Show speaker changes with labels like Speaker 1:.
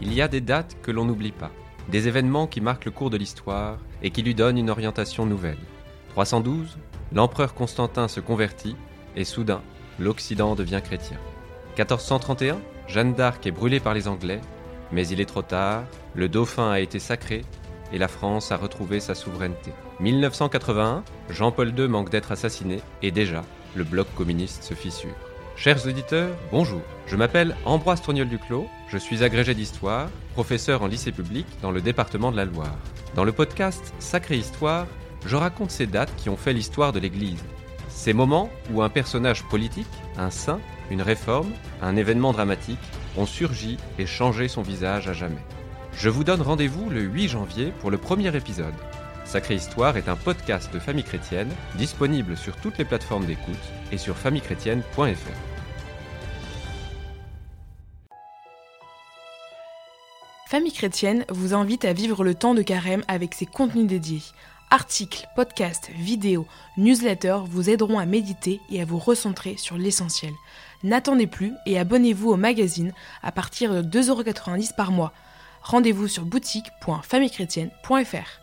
Speaker 1: il y a des dates que l'on n'oublie pas, des événements qui marquent le cours de l'histoire et qui lui donnent une orientation nouvelle. 312, l'empereur Constantin se convertit et soudain, l'Occident devient chrétien. 1431, Jeanne d'Arc est brûlée par les Anglais, mais il est trop tard, le dauphin a été sacré et la France a retrouvé sa souveraineté. 1981, Jean-Paul II manque d'être assassiné et déjà, le bloc communiste se fissure. Chers auditeurs, bonjour. Je m'appelle Ambroise Tourniol-Duclos, je suis agrégé d'histoire, professeur en lycée public dans le département de la Loire. Dans le podcast Sacrée Histoire, je raconte ces dates qui ont fait l'histoire de l'Église. Ces moments où un personnage politique, un saint, une réforme, un événement dramatique ont surgi et changé son visage à jamais. Je vous donne rendez-vous le 8 janvier pour le premier épisode. Sacrée Histoire est un podcast de famille chrétienne disponible sur toutes les plateformes d'écoute et sur famillechrétienne.fr.
Speaker 2: Famille chrétienne vous invite à vivre le temps de carême avec ses contenus dédiés. Articles, podcasts, vidéos, newsletters vous aideront à méditer et à vous recentrer sur l'essentiel. N'attendez plus et abonnez-vous au magazine à partir de 2,90€ par mois. Rendez-vous sur boutique.famillechrétienne.fr.